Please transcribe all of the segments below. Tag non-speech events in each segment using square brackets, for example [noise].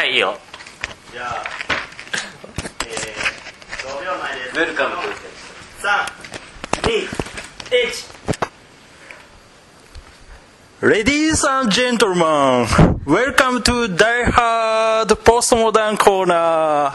はいいいよじゃあ、えー、5秒前ですウェルカム321 Ladies and gentlemen, welcome to Die Hard Postmodern Corner.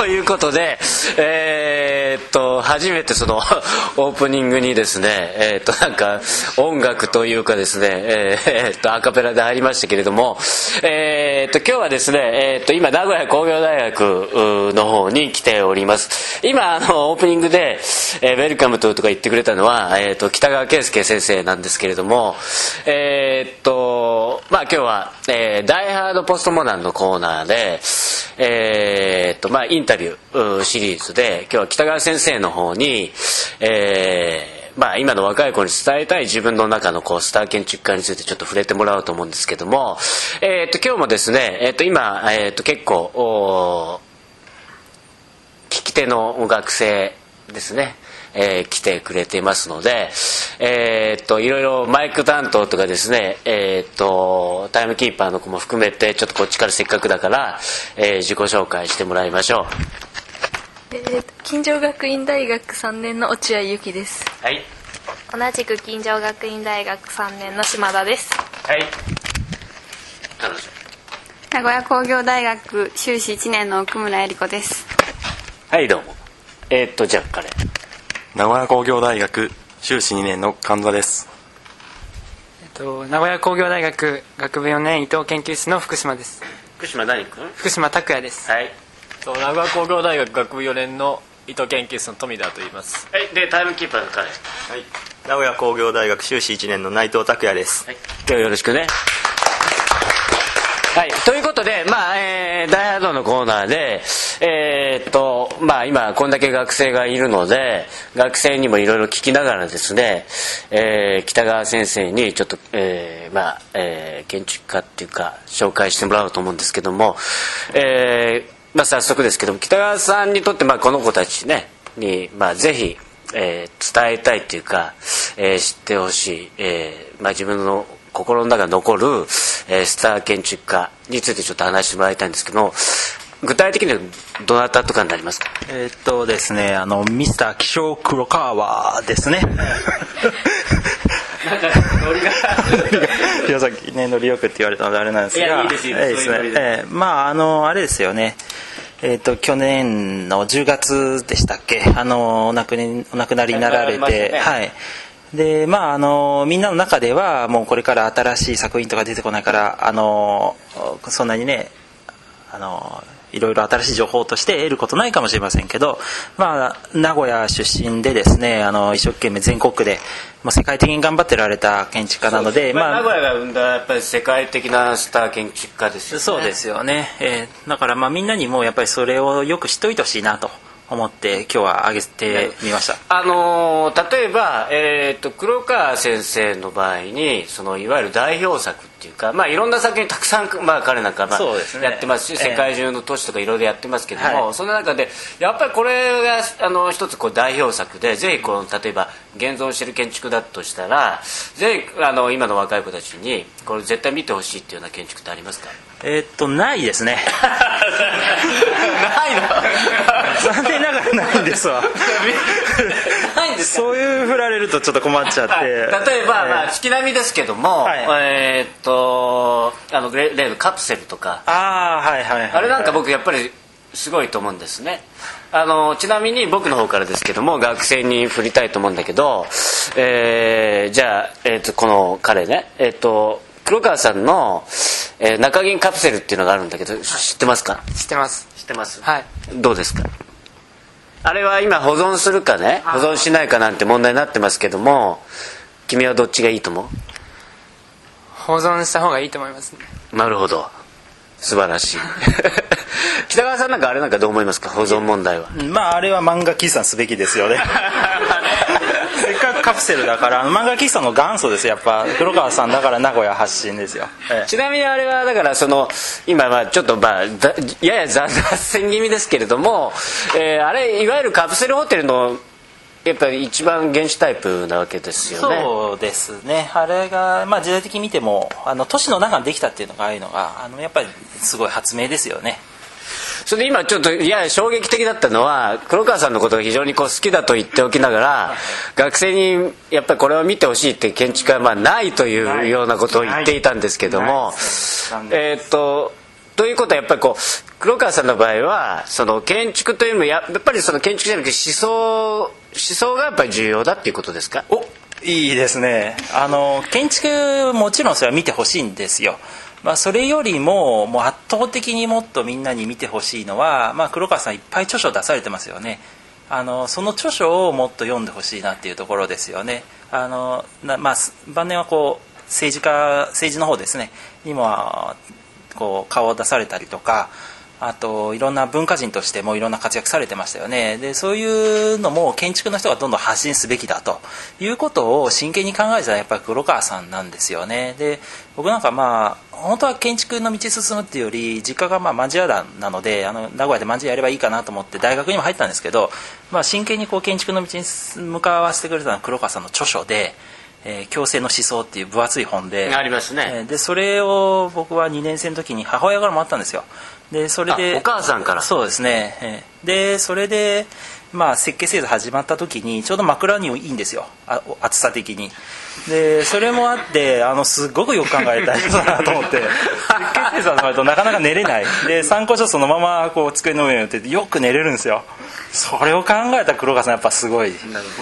ということで、えーっと初めてその [laughs] オープニングにですね、えーっとなんか音楽というかですね、えーっとアカペラで入りましたけれども、えっと今日はですね、えっと今名古屋工業大学の方に来ております。今あのオープニングで「えウェルカムと」とか言ってくれたのは、えっと北川圭介先生なんですけれどもえっとまあ今日は、えダイハードポストモダンのコーナーでえっとまあインタタビューシリーズで今日は北川先生の方に、えーまあ、今の若い子に伝えたい自分の中のこうスター建築家についてちょっと触れてもらおうと思うんですけども、えーっと今日もですね、えーっと今、えーっと結構お聞き手の学生ですね、えー来てくれていますので、えーといろいろマイク担当とかですね、えーっとタイムキーパーの子も含めてちょっとこっちからせっかくだから、えー自己紹介してもらいましょえーと金城学院大学3年の落合由紀です。うはい。同じく金城学院大学3年の島田です。はい。名古屋工業大学修士1年の奥村恵理子です。はいどうも。えーっとじゃあ彼。名古屋工業大学修士2年の神田です。えっと名古屋工業大学学部4年伊藤研究室の福島です。福島何君？福島拓也です。はい。そう名古屋工業大学学部4年の伊藤研究室の富田と言います。はい。でタイムキーパーの彼。はい。はい名古屋工業大学修士1年の内藤拓也です。今日よろしくねはい、ということで、まあえー、ダイハードのコーナーで、えーっとまあ、今こんだけ学生がいるので学生にもいろいろ聞きながらですね、えー北川先生にちょっと、えーまあえー建築家っていうか紹介してもらおうと思うんですけども、えーまあ、早速ですけども北川さんにとって、まあ、この子たちねに、まあ、ぜひ、えー伝えたいっていうか、えー知ってほしい、えーまあ、自分の心の中に残る、えースター建築家についてちょっと話してもらいたいんですけど具体的にはどなたとかになりますか？えーっとですね、あの、ミスター気象黒川ですね。[laughs] ノリが [laughs] 宮崎ね、ノリよくって言われたのであれなんですが。いやいいですいいですえーそういうノリでえーまあ、あの、あれですよね。えーっと、去年の10月でしたっけ？あの、お亡くなりお亡くなりになられて、ねはい。で、まあ、あの、みんなの中では、もうこれから新しい作品とか出てこないから、あの、そんなにね、あのいろいろ新しい情報として得ることないかもしれませんけど、まあ、名古屋出身でですねあの一生懸命全国区でもう世界的に頑張ってられた建築家なのでまあ、名ま古屋が生んだやっぱり世界的なスター建築家ですよね。そうですよね、えーだからまあみんなにもやっぱりそれをよく知っておいてほしいなと思って今日は挙げてみました。あのー例えば、えー、と黒川先生の場合にそのいわゆる代表作っていうか、まあ、いろんな作品たくさん、まあ、彼なんか、まあやってますしええ。世界中の都市とかいろいろやってますけども、はい。その中でやっぱりこれがあの一つこう代表作でぜひこの例えば現存している建築だとしたらぜひあの今の若い子たちにこれ絶対見てほしいっていうような建築ってありますか？えーっとないですね。ないの残念ながらないんですわ。ないんですか？そういう振られるとちょっと困っちゃって、はい。例えば、まあ、月並みですけども、はい。えーっとあの例例のカプセルとか。ああはいはいはいあれなんか僕やっぱりすごいと思うんですね。あのちなみに僕の方からですけども学生に振りたいと思うんだけど、えーじゃあ、えー、とこの彼ね、えー、と黒川さんの、えー中銀カプセルっていうのがあるんだけど知ってますか？知ってます。知ってます。はい。どうですか？あれは今保存するかね？保存しないかなんて問題になってますけども君はどっちがいいと思保存した方がいいと思いますね。うなるほど。素晴らしい。[laughs] 北川さんなんかあれなんかどう思いますか？保存問題は。まああれは漫画喫茶すべきですよね [laughs] [laughs] カプセルだから漫画喫茶の元祖ですやっぱ黒川さんだから名古屋発信ですよ、ええ。ちなみにあれはだからその今はちょっとまあだやや雑線気味ですけれども、えーあれいわゆるカプセルホテルのやっぱり一番原始タイプなわけですよね。そうですね。あれが、まあ、時代的に見てもあの都市の中にできたっていうのがああいうのがあのやっぱりすごい発明ですよねそれで今ちょっといや衝撃的だったのは黒川さんのことが非常にこう好きだと言っておきながら学生にやっぱりこれを見てほしいって建築はまあないというようなことを言っていたんですけどもえーっとということはやっぱりこう黒川さんの場合はその建築というのもややっぱりその建築じゃなくて思想思想がやっぱり重要だっていうことですか？おいいですね。あの建築もちろんそれは見てほしいんですよまあ、それよりももう圧倒的にもっとみんなに見てほしいのは、まあ、黒川さんいっぱい著書出されてますよね。あのその著書をもっと読んでほしいなっていうところですよね。あの、まあ、晩年はこう政治家政治の方ですね。にもこう顔を出されたりとかあといろんな文化人としてもいろんな活躍されてましたよね。でそういうのも建築の人がどんどん発信すべきだということを真剣に考えたらやっぱり黒川さんなんですよね。で僕なんかまあ本当は建築の道進むっていうより実家がまあ万屋団なのであの名古屋で万屋やればいいかなと思って大学にも入ったんですけど、まあ、真剣にこう建築の道に向かわせてくれたのは黒川さんの著書でえー、共生の思想っていう分厚い本でありますね、えー、でそれを僕は2年生の時に母親からもらったんですよでそれでお母さんから。そうですね、えー、でそれでまあ設計制度始まった時にちょうど枕にいいんですよ。あ暑さ的に。でそれもあってあのすごくよく考えたいだなと思って。[laughs] 設計制度始まるとなかなか寝れない。で参考書そのままこう机の上に置いてよく寝れるんですよそれを考えた黒川さんやっぱすごい。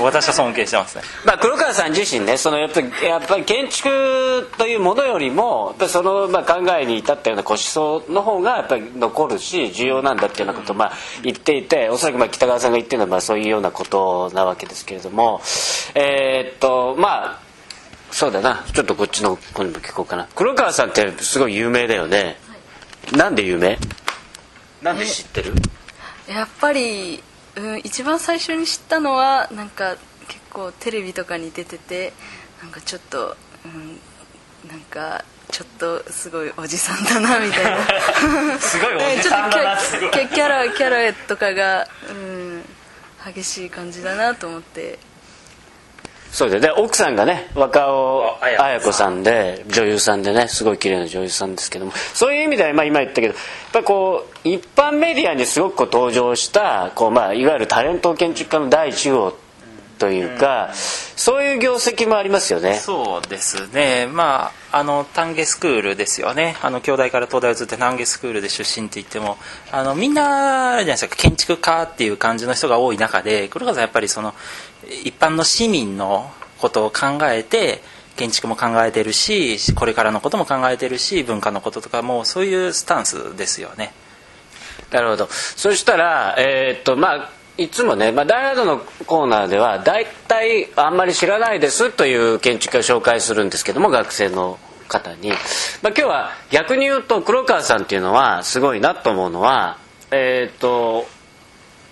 私は尊敬してますね、まあ、黒川さん自身ねそのやっぱりやっぱり建築というものよりもそのまあ考えに至ったような腰思想の方がやっぱり残るし重要なんだっていうようなことをまあ言っていておそらくまあ北川さんが言ってるのはまあそういうようなことなわけですけれどもえー、っとまあそうだな。ちょっとこっちの子にも聞こうかな。黒川さんってすごい有名だよね、はい、なんで有名？なんで知ってる？やっぱりうん、一番最初に知ったのはなんか結構テレビとかに出ててなんかちょっと、うん、なんかちょっとすごいおじさんだなみたいな。[laughs] すごいおじさんだなキャキャラキャラとかが、うん、激しい感じだなと思ってそうでで奥さんがね若尾綾子さん。で女優さんでねすごい綺麗な女優さんですけども。そういう意味では、まあ、今言ったけどやっぱりこう一般メディアにすごくこう登場したこう、まあ、いわゆるタレント建築家の第一号というか、うん、そういう業績もありますよね。そうですね。まああの丹下スクールですよね。あの京大から東大をずっと丹下スクールで出身って言ってもあのみんなじゃないですか。建築家っていう感じの人が多い中で黒川さんやっぱりその一般の市民のことを考えて建築も考えてるしこれからのことも考えてるし文化のこととかもそういうスタンスですよね。なるほど。そしたらえー、っとまあいつもね、まあ、ダイヤドのコーナーでは大体あんまり知らないですという建築家を紹介するんですけども学生の方に、まあ、今日は逆に言うと黒川さんっていうのはすごいなと思うのはえー、っと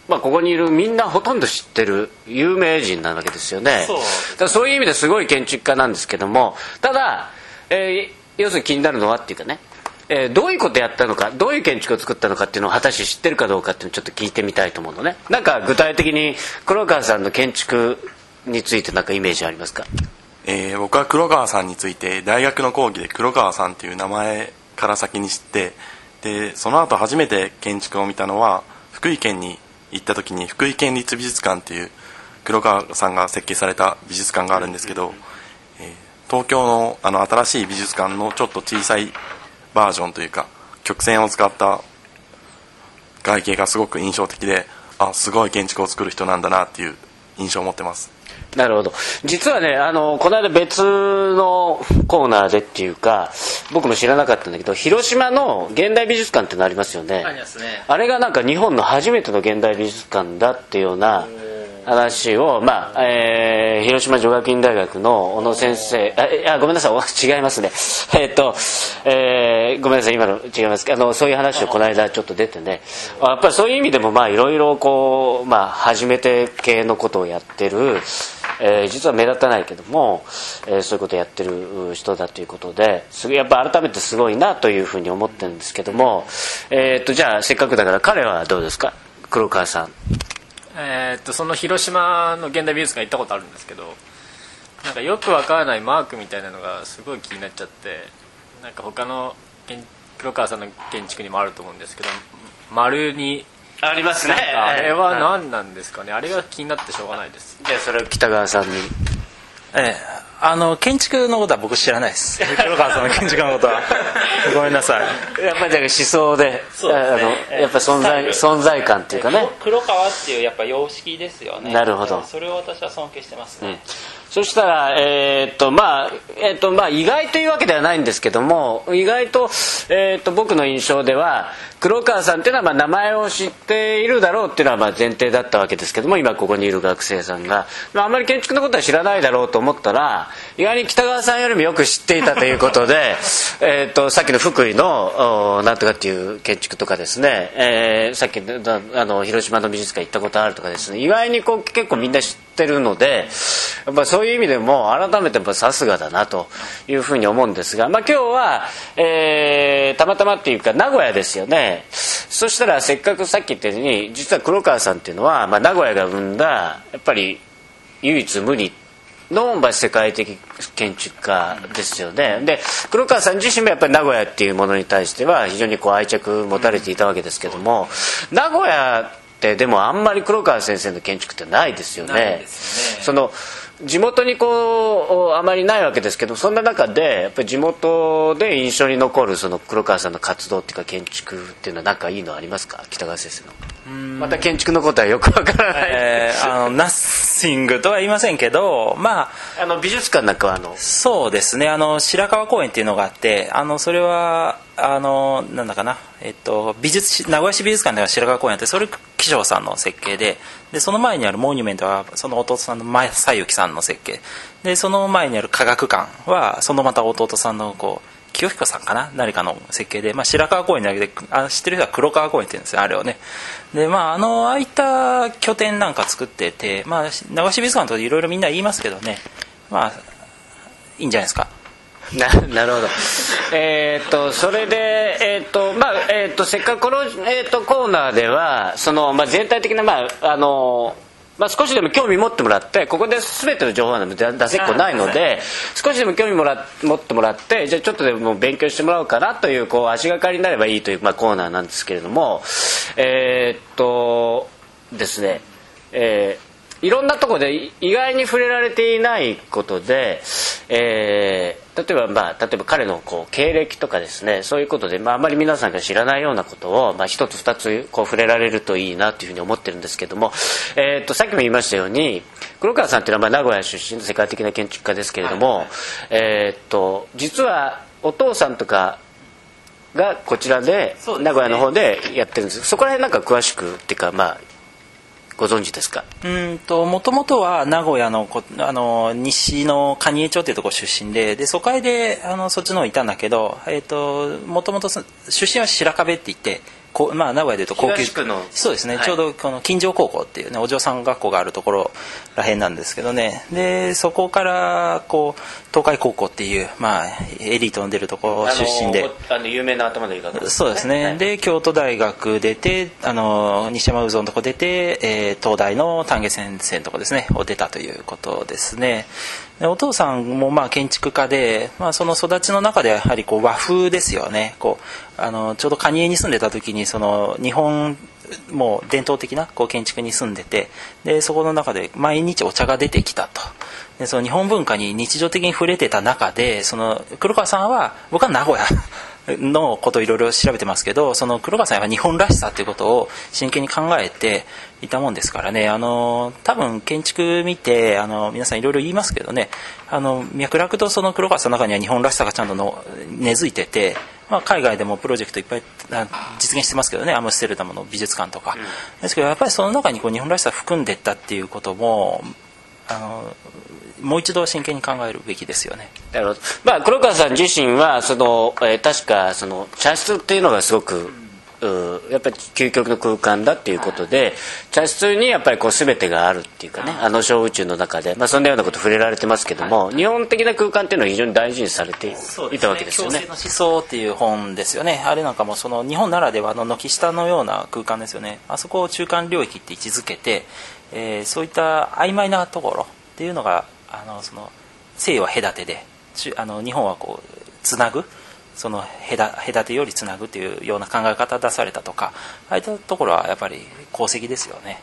まあ、ここにいるみんなほとんど知ってる有名人なわけですよね。そう。だそういう意味ですごい建築家なんですけどもただ、えー、要するに気になるのはっていうかね、えー、どういうことやったのかどういう建築を作ったのかっていうのを果たして知ってるかどうかっていうのをちょっと聞いてみたいと思うのね。なんか具体的に黒川さんの建築について何かイメージありますか？えー、僕は黒川さんについて大学の講義で黒川さんっていう名前から先に知ってでその後初めて建築を見たのは福井県に行った時に福井県立美術館っていう黒川さんが設計された美術館があるんですけど、えー、東京のあの新しい美術館のちょっと小さいバージョンというか曲線を使った外形がすごく印象的であすごい建築を作る人なんだなっていう印象を持ってます。なるほど。実はねあのこの間別のコーナーでっていうか僕も知らなかったんだけど広島の現代美術館ってのありますよね。ありますね。あれがなんか日本の初めての現代美術館だっていうような話を、まあえー、広島女学院大学の小野先生あいやごめんなさい [laughs] 違いますね。[laughs] え、っと、えー、ごめんなさい今の違います。あのそういう話をこの間ちょっと出てね。やっぱりそういう意味でもまあいろいろこう、まあ、初めて系のことをやってる、えー、実は目立たないけども、えー、そういうことをやってる人だということですやっぱ改めてすごいなというふうに思ってるんですけども、えー、っとじゃあせっかくだから彼はどうですか？黒川さん。えーっとその広島の現代美術館行ったことあるんですけどなんかよくわからないマークみたいなのがすごい気になっちゃってなんか他の建黒川さんの建築にもあると思うんですけど丸にありますね。あれははい。何なんですかね。あれが気になってしょうがないです。じゃあそれを北川さんに。ええあの建築のことは僕知らないです。[laughs] 黒川さんの建築のことは。[laughs] ごめんなさい。やっぱり思想でそうですね。あのやっぱ存在存在感っていうかね。黒川っていうやっぱ様式ですよね。なるほど。それを私は尊敬してますね、そしたら、えーっとまあえーっとまあ、意外というわけではないんですけども意外と,、えーっと僕の印象では黒川さんっていうのはまあ名前を知っているだろうっていうのはまあ前提だったわけですけども今ここにいる学生さんが、まあ、あんまり建築のことは知らないだろうと思ったら意外に北川さんよりもよく知っていたということで [laughs] えっとさっきの福井のおなんとかっていう建築とかですね、えーさっきのあの広島の美術館行ったことあるとかですね意外にこう結構みんな知ってるのでやっぱそういう意味でも改めてさすがだなというふうに思うんですが、まあ、今日は、えーたまたまっていうか名古屋ですよね。そしたらせっかくさっき言ったように実は黒川さんっていうのは、まあ、名古屋が生んだやっぱり唯一無二の、まあ、世界的建築家ですよねで黒川さん自身もやっぱり名古屋っていうものに対しては非常にこう愛着持たれていたわけですけども名古屋ってでもあんまり黒川先生の建築ってないですよね。ねその地元にこうあまりないわけですけどそんな中でやっぱり地元で印象に残るその黒川さんの活動っていうか建築っていうのは何かいいのありますか？北川先生の。また建築のことはよくわからない、えーあのナッシングとは言いませんけどまああの美術館なんかはあのそうですね。あの白川公園っていうのがあってあのそれはあのなんだかな、えっと、美術名古屋市美術館では白川公園あってそれ紀章さんの設計ででその前にあるモニュメントはその弟さんの前西行さんの設計。でその前にある科学館はそのまた弟さんのこう清彦さんかな？誰かの設計で、まあ、白川公園だけであ知ってる人は黒川公園って言うんですよあれをね。でまああのああいった拠点なんか作ってて、まあ、名古屋市美術館とかいろいろみんな言いますけどね。まあいいんじゃないですか。[laughs] ななるほど。えーっとそれでえーっとまあえーっとせっかくこの、えーっとコーナーではその、まあ、全体的なまああのまあ、少しでも興味持ってもらってここで全ての情報なんて出せっこないので少しでも興味もら持ってもらってじゃあちょっとでも勉強してもらおうかなというこう足がかりになればいいという、まあ、コーナーなんですけれどもえーっとですねえーいろんなところでい意外に触れられていないことで、えー例えば、まあ、例えば彼のこう経歴とかですねそういうことで、まあ、あまり皆さんが知らないようなことを、まあ、一つ二つこう触れられるといいなというふうに思ってるんですけども、えー、とさっきも言いましたように黒川さんというのはまあ名古屋出身の世界的な建築家ですけれども、えー、と実はお父さんとかがこちらで名古屋の方でやってるんです。そこら辺なんか詳しくっていうかまあご存知ですか？うんともともとは名古屋のこあの西の蟹江町というところ出身でで疎開であのそっちの方いたんだけど、えー、ともともと出身は白壁って言ってこう、まあ、名古屋でいうと高級東区のそうですね、はい。ちょうどこの金城高校っていうねお嬢さん学校があるところらへんなんですけどね。でそこからこう東海高校っていう、まあ、エリートの出るところ出身で。あの有名な頭のいい方そうですね、で京都大学出てあの西山うぞのとこ出て、えー東大の丹下先生のとこですね。を出たということですねでお父さんもまあ建築家で、まあ、その育ちの中ではやはりこう和風ですよね。こうあのちょうど蟹江に住んでた時にその日本もう伝統的なこう建築に住んでてでそこの中で毎日お茶が出てきたと。でその日本文化に日常的に触れてた中でその黒川さんは僕は名古屋。[laughs] のことをいろいろ調べてますけどその黒川さんは日本らしさということを真剣に考えていたもんですからね。あの多分建築見てあの皆さんいろいろ言いますけどね。あの脈絡とその黒川さんの中には日本らしさがちゃんとの根付いてて、まあ、海外でもプロジェクトいっぱいあ実現してますけどね。アムステルダムの美術館とか、ですけどやっぱりその中にこう日本らしさを含んでったっていうこともあのもう一度真剣に考えるべきですよね。なるほど。まあ、黒川さん自身はその、えー確かその茶室っていうのがすごくうやっぱり究極の空間だっていうことで茶室にやっぱりこう全てがあるっていうかねあの小宇宙の中で、まあ、そんなようなこと触れられてますけども、日本的な空間っていうのは非常に大事にされていたわけですよね。共生の思想っていう本ですよね。あれなんかもその日本ならではの軒下のような空間ですよね。あそこを中間領域って位置づけて、えーそういった曖昧なところっていうのがあのその西は隔てであの日本はこうつなぐその隔隔てよりつなぐっていうような考え方出されたとかああいったところはやっぱり功績ですよね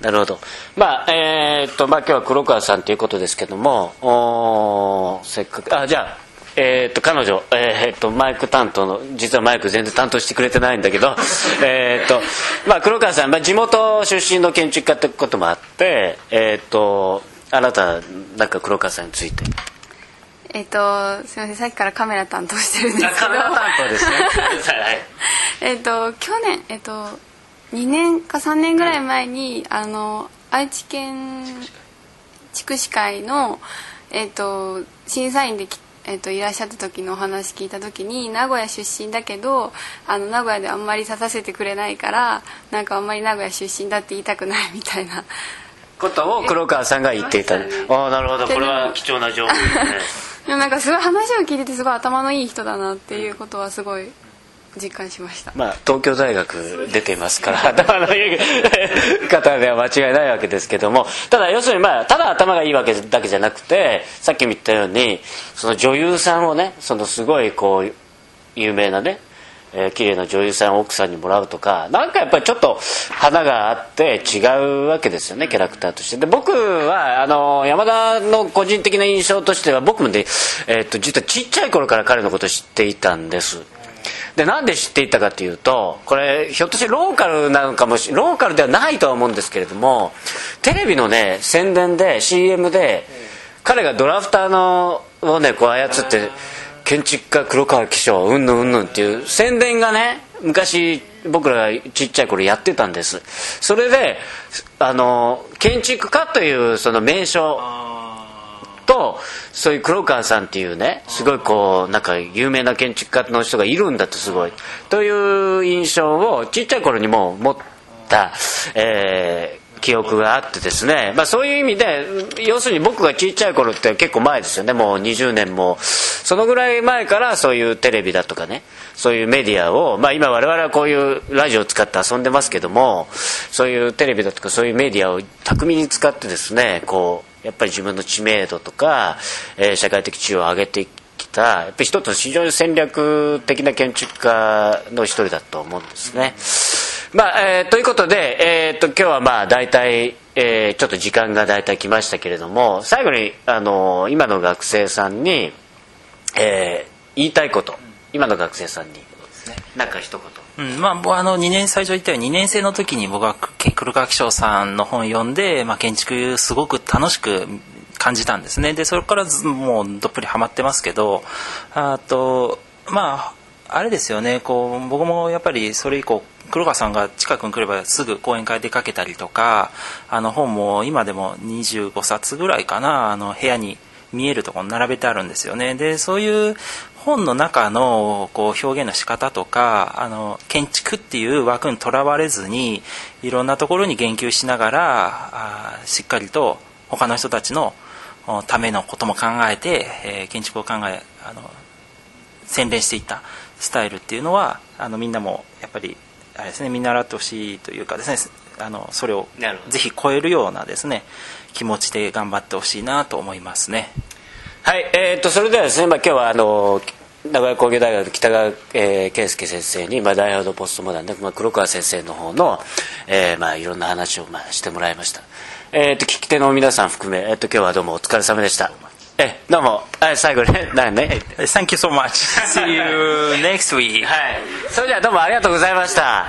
なるほど。まあ、えーっと、まあ今日は黒川さんということですけども、おせっかく、あ、じゃあ、えーっと、彼女、えーっと、マイク担当の、実はマイク全然担当してくれてないんだけど、[laughs] えーっと、まあ黒川さん、まあ地元出身の建築家ってこともあって、えーっと、あなた、なんか黒川さんについて。えっ、とすいませんさっきからカメラ担当してるんですけどカメラ担当ですね。[laughs] はい。えっと去年えっ、と2年か3年ぐらい前にあの愛知県地区市会の、えっと審査員でき、えっといらっしゃった時のお話聞いた時に名古屋出身だけどあの名古屋であんまり立たせてくれないからなんかあんまり名古屋出身だって言いたくないみたいなことを黒川さんが言っていた。ああ、なるほど。これは貴重な情報ですね。[laughs] でもなんかすごい話を聞いててすごい頭のいい人だなっていうことはすごい実感しました。まあ、東京大学出ていますから [laughs] 頭のいい方では間違いないわけですけども。ただ要するに、まあ、ただ頭がいいわけだけじゃなくてさっきも言ったようにその女優さんをねそのすごいこう有名なねえー綺麗な女優さんを奥さんにもらうとかなんかやっぱりちょっと花があって違うわけですよねキャラクターとして。で僕はあの山田の個人的な印象としては僕もね、えー、と実はちっちゃい頃から彼のことを知っていたんです。でなんで知っていたかというとこれひょっとしてローカルなのかもしローカルではないとは思うんですけれどもテレビのね宣伝で CM で彼がドラフターのをねこう操って建築家黒川紀章うんぬんうんぬんっていう宣伝がね昔僕らがちっちゃい頃やってたんです。それであの建築家というその名称とそういう黒川さんっていうねすごいこうなんか有名な建築家の人がいるんだってすごい。という印象をちっちゃい頃にも持った、えー記憶があってですね、まあ、そういう意味で要するに僕がちっちゃい頃って結構前ですよね。もう20年も。そのぐらい前からそういうテレビだとかねそういうメディアを、まあ、今我々はこういうラジオを使って遊んでますけどもそういうテレビだとかそういうメディアを巧みに使ってですねこうやっぱり自分の知名度とか、えー社会的地位を上げてきたやっぱり一つの非常に戦略的な建築家の一人だと思うんですね。まあえーということで、えー、と今日はまあ大体、えーちょっと時間が大体来ましたけれども最後に、あの今の学生さんに、えー言いたいこと今の学生さんに何か一言。うんまあ、あの2年最初言ったように2年生の時に僕は黒川紀章さんの本を読んで、まあ、建築すごく楽しく感じたんですね。でそれからもうどっぷりハマってますけどあとまああれですよね。こう僕もやっぱりそれ以降黒川さんが近くに来ればすぐ講演会出かけたりとかあの本も今でも25冊ぐらいかなあの部屋に見えるところに並べてあるんですよね。でそういう本の中のこう表現の仕方とかあの建築っていう枠にとらわれずにいろんなところに言及しながらあしっかりと他の人たちのおためのことも考えて、えー建築を考えあの洗練していったスタイルっていうのはあのみんなもやっぱりあれですね見習ってほしいというかですねあのそれをぜひ超えるようなですね気持ちで頑張ってほしいなと思いますね。はい、えー、とそれではですね、まあ、今日はあの名古屋工業大学北川、えー圭介先生に、まあ、ダイハードポストモダンで、まあ、黒川先生の方の、えーまあ、いろんな話を、まあ、してもらいました、えー、と聞き手の皆さん含め、えー、と今日はどうもお疲れ様でした。えどうも。はい最後ね [laughs] 何ね？Thank you so much. See you next week. はい。それではどうもありがとうございました